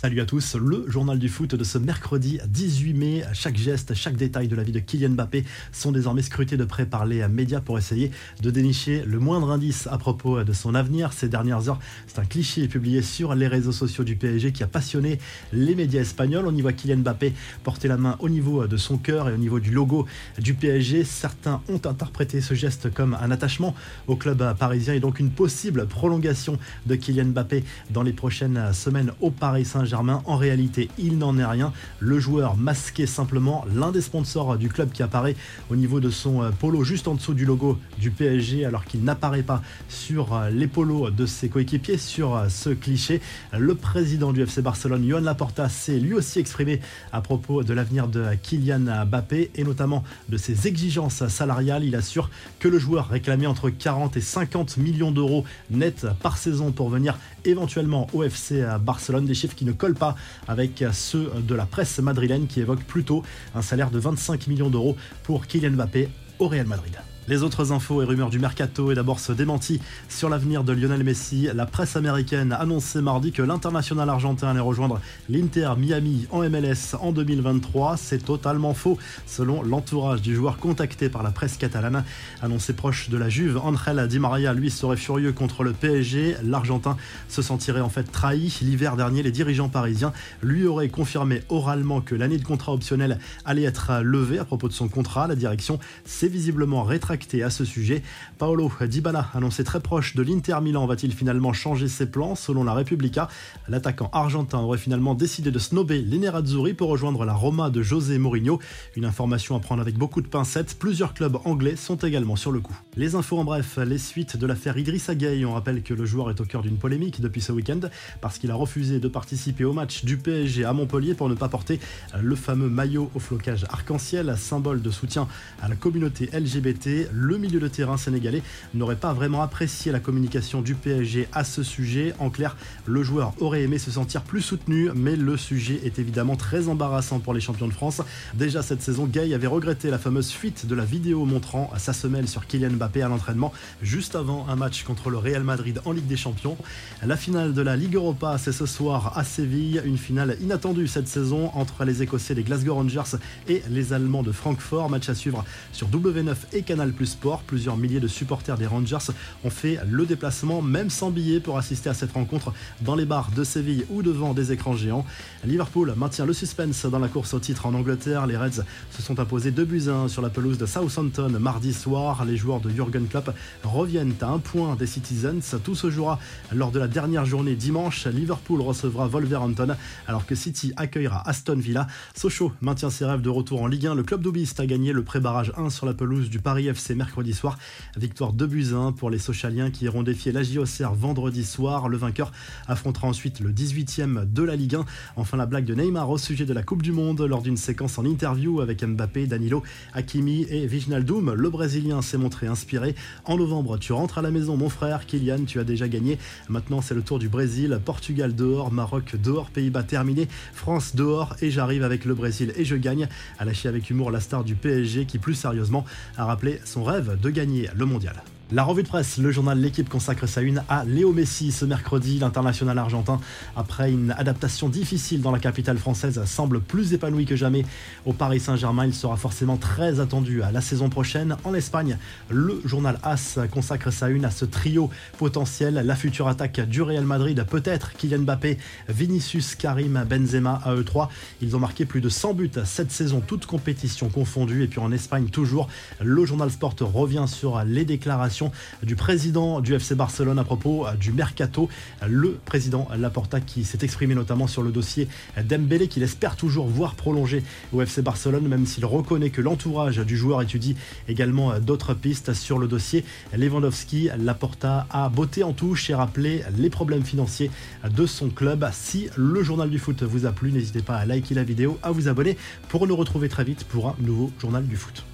Salut à tous, le journal du foot de ce mercredi 18 mai. Chaque geste, chaque détail de la vie de Kylian Mbappé sont désormais scrutés de près par les médias pour essayer de dénicher le moindre indice à propos de son avenir. Ces dernières heures, c'est un cliché publié sur les réseaux sociaux du PSG qui a passionné les médias espagnols. On y voit Kylian Mbappé porter la main au niveau de son cœur et au niveau du logo du PSG. Certains ont interprété ce geste comme un attachement au club parisien et donc une possible prolongation de Kylian Mbappé dans les prochaines semaines au Paris Saint-Germain. En réalité, il n'en est rien. Le joueur masqué simplement l'un des sponsors du club qui apparaît au niveau de son euh, polo juste en dessous du logo du PSG alors qu'il n'apparaît pas sur euh, les polos de ses coéquipiers sur euh, ce cliché. Le président du FC Barcelone, Johan Laporta, s'est lui aussi exprimé à propos de l'avenir de Kylian Mbappé et notamment de ses exigences salariales. Il assure que le joueur réclamait entre 40 et 50 millions d'euros net par saison pour venir éventuellement au FC Barcelone, des chiffres qui ne colle pas avec ceux de la presse madrilène qui évoque plutôt un salaire de 25 millions d'euros pour Kylian Mbappé au Real Madrid. Les autres infos et rumeurs du mercato et d'abord ce démenti sur l'avenir de Lionel Messi. La presse américaine a annoncé mardi que l'international argentin allait rejoindre l'Inter Miami en MLS en 2023. C'est totalement faux, selon l'entourage du joueur contacté par la presse catalane. Annoncé proche de la Juve, Angel Di Maria, lui, serait furieux contre le PSG. L'Argentin se sentirait en fait trahi. L'hiver dernier, les dirigeants parisiens lui auraient confirmé oralement que l'année de contrat optionnel allait être levée à propos de son contrat. La direction s'est visiblement rétractée à ce sujet. Paolo Dybala, annoncé très proche de l'Inter Milan, va-t-il finalement changer ses plans Selon la Repubblica, l'attaquant argentin aurait finalement décidé de snober les Nerazzurri pour rejoindre la Roma de José Mourinho. Une information à prendre avec beaucoup de pincettes. Plusieurs clubs anglais sont également sur le coup. Les infos en bref, les suites de l'affaire Idrissa Gueye. On rappelle que le joueur est au cœur d'une polémique depuis ce week-end parce qu'il a refusé de participer au match du PSG à Montpellier pour ne pas porter le fameux maillot au flocage arc-en-ciel, symbole de soutien à la communauté LGBT le milieu de terrain sénégalais n'aurait pas vraiment apprécié la communication du PSG à ce sujet. En clair, le joueur aurait aimé se sentir plus soutenu, mais le sujet est évidemment très embarrassant pour les champions de France. Déjà cette saison, Gay avait regretté la fameuse fuite de la vidéo montrant sa semelle sur Kylian Mbappé à l'entraînement juste avant un match contre le Real Madrid en Ligue des Champions. La finale de la Ligue Europa, c'est ce soir à Séville, une finale inattendue cette saison entre les Écossais des Glasgow Rangers et les Allemands de Francfort. Match à suivre sur W9 et Canal Sport. Plusieurs milliers de supporters des Rangers ont fait le déplacement, même sans billet, pour assister à cette rencontre dans les bars de Séville ou devant des écrans géants. Liverpool maintient le suspense dans la course au titre en Angleterre. Les Reds se sont imposés 2 buts 1 sur la pelouse de Southampton mardi soir. Les joueurs de Jurgen Klopp reviennent à un point des Citizens. Tout se jouera lors de la dernière journée dimanche. Liverpool recevra Wolverhampton alors que City accueillera Aston Villa. Sochaux maintient ses rêves de retour en Ligue 1. Le club d'Aubiste a gagné le pré-barrage 1 sur la pelouse du Paris FC mercredi soir. Victoire de 1 pour les Sochaliens qui iront défier la JOCR vendredi soir. Le vainqueur affrontera ensuite le 18e de la Ligue 1. Enfin, la blague de Neymar au sujet de la Coupe du Monde lors d'une séquence en interview avec Mbappé, Danilo, Hakimi et Vignaldoum. Le Brésilien s'est montré inspiré. En novembre, tu rentres à la maison, mon frère. Kylian, tu as déjà gagné. Maintenant, c'est le tour du Brésil. Portugal dehors, Maroc dehors, Pays-Bas terminé, France dehors et j'arrive avec le Brésil et je gagne. À lâcher avec humour la star du PSG qui, plus sérieusement, a rappelé son rêve de gagner le mondial. La revue de presse, le journal L'équipe consacre sa une à Léo Messi ce mercredi. L'international argentin, après une adaptation difficile dans la capitale française, semble plus épanoui que jamais. Au Paris Saint-Germain, il sera forcément très attendu à la saison prochaine. En Espagne, le journal AS consacre sa une à ce trio potentiel. La future attaque du Real Madrid, peut-être Kylian Mbappé, Vinicius, Karim, Benzema à eux trois. Ils ont marqué plus de 100 buts cette saison, toutes compétitions confondues. Et puis en Espagne, toujours, le journal Sport revient sur les déclarations du président du FC Barcelone à propos euh, du mercato. Le président Laporta qui s'est exprimé notamment sur le dossier d'Embélé qu'il espère toujours voir prolonger au FC Barcelone même s'il reconnaît que l'entourage du joueur étudie également euh, d'autres pistes sur le dossier. Lewandowski, Laporta a botté en touche et rappelé les problèmes financiers de son club. Si le journal du foot vous a plu, n'hésitez pas à liker la vidéo, à vous abonner pour nous retrouver très vite pour un nouveau journal du foot.